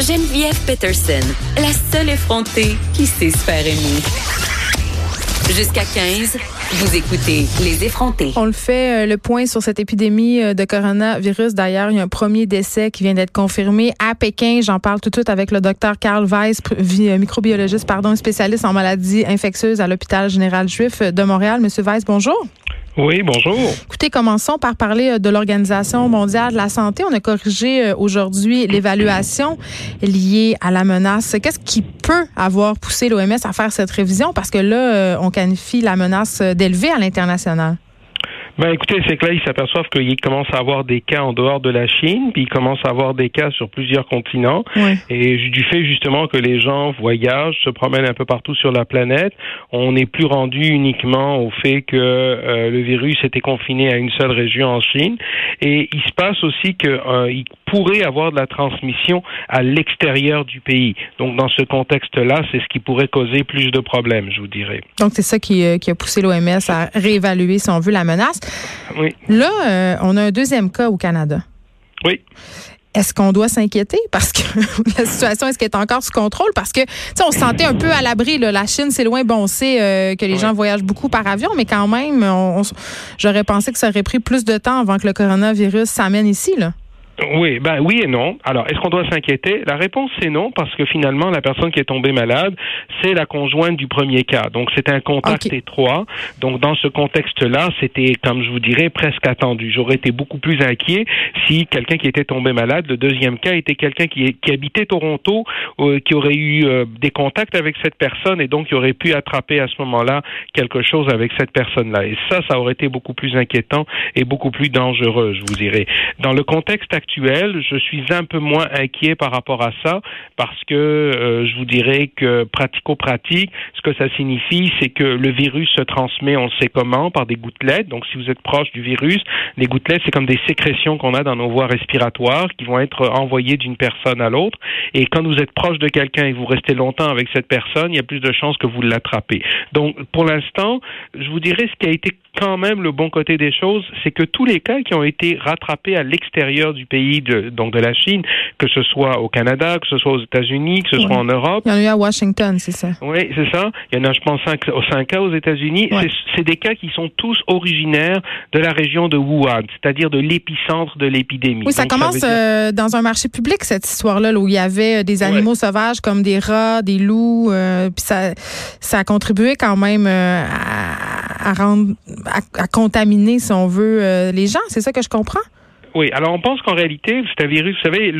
Geneviève Peterson, la seule effrontée qui sait se. Jusqu'à 15, vous écoutez Les effrontés. On le fait, euh, le point sur cette épidémie euh, de coronavirus. D'ailleurs, il y a un premier décès qui vient d'être confirmé à Pékin. J'en parle tout de suite avec le docteur Carl Weiss, euh, microbiologiste, pardon, spécialiste en maladies infectieuses à l'hôpital général juif de Montréal. Monsieur Weiss, bonjour. Oui, bonjour. Écoutez, commençons par parler euh, de l'Organisation mondiale de la santé. On a corrigé euh, aujourd'hui l'évaluation liée à la menace. Qu'est-ce qui peut avoir poussé l'OMS à faire cette révision? Parce que là, euh, on qualifie la menace d'élevée à l'international. Ben écoutez, c'est que là, ils s'aperçoivent qu'il commence à avoir des cas en dehors de la Chine, puis il commence à avoir des cas sur plusieurs continents. Et du fait justement que les gens voyagent, se promènent un peu partout sur la planète, on n'est plus rendu uniquement au fait que euh, le virus était confiné à une seule région en Chine. Et il se passe aussi qu'il euh, pourrait avoir de la transmission à l'extérieur du pays. Donc dans ce contexte-là, c'est ce qui pourrait causer plus de problèmes, je vous dirais. Donc c'est ça qui, euh, qui a poussé l'OMS à réévaluer, si on veut, la menace. Oui. Là, euh, on a un deuxième cas au Canada. Oui. Est-ce qu'on doit s'inquiéter? Parce que la situation est-ce qu'elle est encore sous contrôle? Parce que on se sentait un peu à l'abri la Chine c'est loin bon on sait euh, que les gens voyagent beaucoup par avion mais quand même j'aurais pensé que ça aurait pris plus de temps avant que le coronavirus s'amène ici là. Oui, ben oui et non. Alors, est-ce qu'on doit s'inquiéter? La réponse c'est non parce que finalement la personne qui est tombée malade, c'est la conjointe du premier cas. Donc c'est un contact étroit. Donc dans ce contexte-là, c'était comme je vous dirais presque attendu. J'aurais été beaucoup plus inquiet si quelqu'un qui était tombé malade, le deuxième cas était quelqu'un qui, qui habitait Toronto, euh, qui aurait eu euh, des contacts avec cette personne et donc qui aurait pu attraper à ce moment-là quelque chose avec cette personne-là. Et ça, ça aurait été beaucoup plus inquiétant et beaucoup plus dangereux, je vous dirais. Dans le contexte actuel, je suis un peu moins inquiet par rapport à ça parce que euh, je vous dirais que pratico-pratique, ce que ça signifie, c'est que le virus se transmet, on sait comment, par des gouttelettes. Donc, si vous êtes proche du virus, les gouttelettes, c'est comme des sécrétions qu'on a dans nos voies respiratoires qui vont être envoyées d'une personne à l'autre. Et quand vous êtes proche de quelqu'un et vous restez longtemps avec cette personne, il y a plus de chances que vous l'attrapez. Donc, pour l'instant, je vous dirais ce qui a été quand même le bon côté des choses, c'est que tous les cas qui ont été rattrapés à l'extérieur du pays, de, donc de la Chine, que ce soit au Canada, que ce soit aux États-Unis, que ce soit en Europe. Il y en a eu à Washington, c'est ça. Oui, c'est ça. Il y en a, je pense, cinq, cinq cas aux États-Unis. C'est des cas qui sont tous originaires de la région de Wuhan, c'est-à-dire de l'épicentre de l'épidémie. Oui, ça commence euh, dans un marché public, cette histoire-là, où il y avait euh, des animaux sauvages comme des rats, des loups, euh, puis ça, ça a contribué quand même à, à rendre à, contaminer, si on veut, les gens. C'est ça que je comprends? Oui, alors on pense qu'en réalité, c'est un virus, vous savez,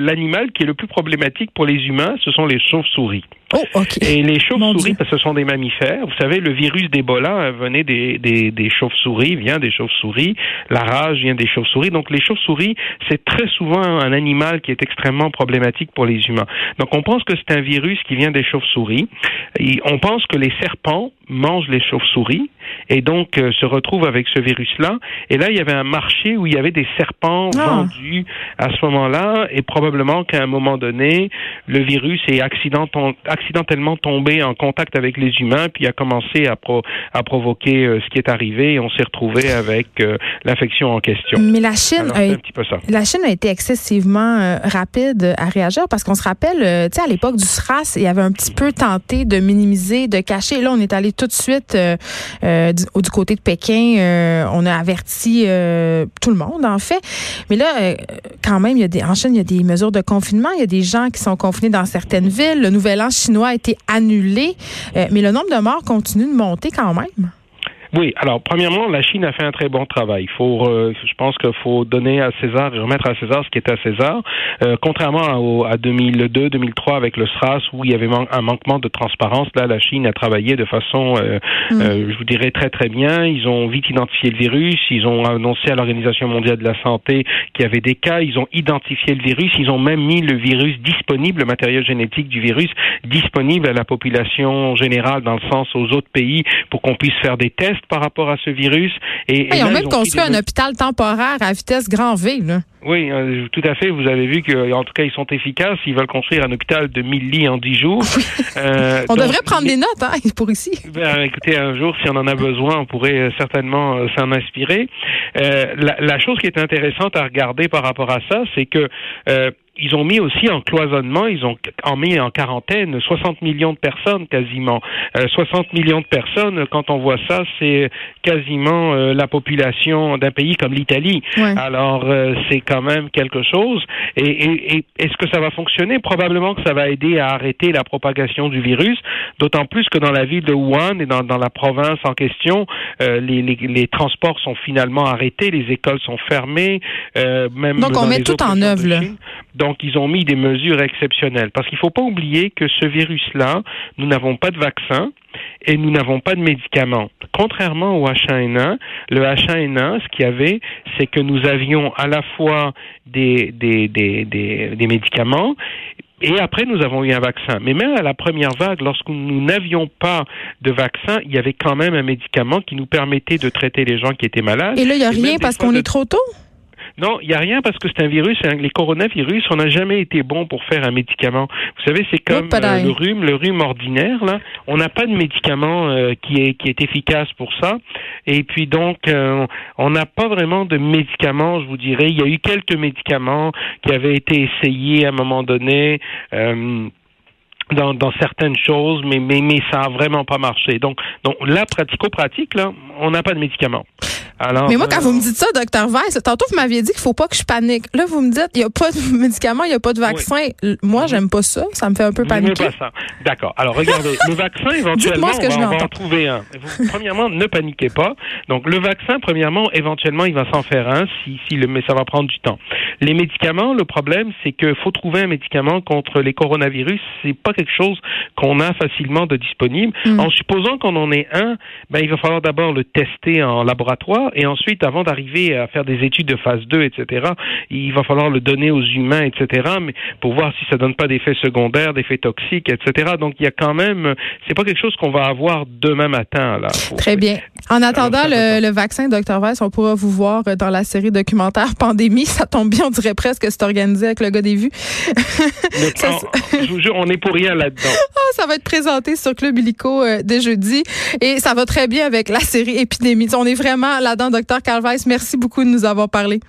l'animal qui est le plus problématique pour les humains, ce sont les chauves-souris. Oh, OK. Et les chauves-souris, parce que ce sont des mammifères, vous savez, le virus d'Ebola venait des, des, des chauves-souris, vient des chauves-souris, la rage vient des chauves-souris. Donc les chauves-souris, c'est très souvent un animal qui est extrêmement problématique pour les humains. Donc on pense que c'est un virus qui vient des chauves-souris. On pense que les serpents mangent les chauves-souris et donc euh, se retrouvent avec ce virus-là. Et là, il y avait un marché où il y avait des serpents ah. vendus à ce moment-là, et probablement qu'à un moment donné, le virus est accidentellement tombé en contact avec les humains, puis a commencé à, à provoquer euh, ce qui est arrivé, et on s'est retrouvé avec euh, l'infection en question. Mais la Chine, a, la Chine a été excessivement rapide à réagir parce qu'on se rappelle, tu sais, à l'époque du SRAS, il y avait un petit peu tenté de minimiser, de cacher. Là, on est allé tout de suite euh, du, côté de Pékin, euh, on a averti euh, tout le monde, en fait. Mais là, quand même, il y a des, en Chine, il y a des mesures de confinement. Il y a des gens qui sont confinés dans certaines villes. Le nouvel an chinois a été annulé. mais le nombre de morts continue de monter quand même. Oui, alors premièrement, la Chine a fait un très bon travail. Il faut, euh, je pense qu'il faut donner à César et remettre à César ce qui est à César. Euh, contrairement à, à 2002, 2003 avec le SRAS où il y avait un manquement de transparence, là la Chine a travaillé de façon, euh, mm. euh, je vous dirais très très bien. Ils ont vite identifié le virus, ils ont annoncé à l'Organisation mondiale de la santé qu'il y avait des cas, ils ont identifié le virus, ils ont même mis le virus disponible, le matériel génétique du virus disponible à la population générale dans le sens aux autres pays pour qu'on puisse faire des tests par rapport à ce virus. Et, ils ont même construit un hôpital temporaire à vitesse grand V. Là. Oui, euh, tout à fait. Vous avez vu qu'en tout cas, ils sont efficaces. Ils veulent construire un hôpital de 1000 lits en 10 jours. Euh, on devrait prendre des notes hein, pour ici. Ben, écoutez, un jour, si on en a besoin, on pourrait euh, certainement s'en inspirer. La, la, chose qui est intéressante à regarder par rapport à ça, c'est que ils ont mis aussi en cloisonnement, ils ont en mis en quarantaine 60 millions de personnes quasiment. 60 euh, millions de personnes, quand on voit ça, c'est quasiment euh, la population d'un pays comme l'Italie. Alors euh, c'est quand même quelque chose. Et, et, et est-ce que ça va fonctionner? Probablement que ça va aider à arrêter la propagation du virus, d'autant plus que dans la ville de Wuhan et dans, dans la province en question, les, les, les, transports sont finalement arrêtés, les écoles sont fermées. même Donc on met tout en œuvre. Donc, ils ont mis des mesures exceptionnelles. Parce qu'il ne faut pas oublier que ce virus-là, nous n'avons pas de vaccin et nous n'avons pas de médicaments. Contrairement au H1N1, le H1N1, ce qu'il y avait, c'est que nous avions à la fois des, des, des, des, des médicaments et après, nous avons eu un vaccin. Mais même à la première vague, lorsque nous n'avions pas de vaccin, il y avait quand même un médicament qui nous permettait de traiter les gens qui étaient malades. Et là, il n'y a rien parce qu'on est trop tôt? Non, il n'y a rien parce que c'est un virus. Les coronavirus, on n'a jamais été bon pour faire un médicament. Vous savez, c'est comme euh, le rhume, le rhume ordinaire. Là, on n'a pas de médicament euh, qui est qui est efficace pour ça. Et puis donc, euh, on n'a pas vraiment de médicaments. Je vous dirais, il y a eu quelques médicaments qui avaient été essayés à un moment donné dans, dans certaines choses, mais, mais, mais ça a vraiment pas marché. Donc, donc là, pratico-pratique, là, on n'a pas de médicaments. Alors, mais moi, quand vous me dites ça, docteur Weiss, tantôt vous m'aviez dit qu'il faut pas que je panique. Là, vous me dites, il n'y a pas de médicaments, il n'y a pas de vaccin. Moi, j'aime pas ça. Ça me fait un peu paniquer. pas ça. D'accord. Alors, regardez, le vaccin, éventuellement, on va, en trouver un. premièrement, ne paniquez pas. Donc, le vaccin, premièrement, éventuellement, il va s'en faire un, si, si le, mais ça va prendre du temps. Les médicaments, le problème, c'est qu'il faut trouver un médicament contre les coronavirus. C'est pas quelque chose qu'on a facilement de disponible. Mm. En supposant qu'on en ait un, ben, il va falloir d'abord le tester en laboratoire et ensuite, avant d'arriver à faire des études de phase 2, etc., il va falloir le donner aux humains, etc., mais pour voir si ça donne pas d'effets secondaires, d'effets toxiques, etc. Donc, il y a quand même, c'est pas quelque chose qu'on va avoir demain matin, là. Très bien. En attendant le, vaccin, Dr. Weiss, on pourra vous voir dans la série documentaire Pandémie. Ça tombe bien, on dirait presque que c'est organisé avec le gars des vues. je vous jure, on est pour rien là-dedans. Ah, ça va être présenté sur Club Illico euh, dès jeudi et ça va très bien avec la série Épidémie. On est vraiment là-dedans, Dr. Carl Merci beaucoup de nous avoir parlé.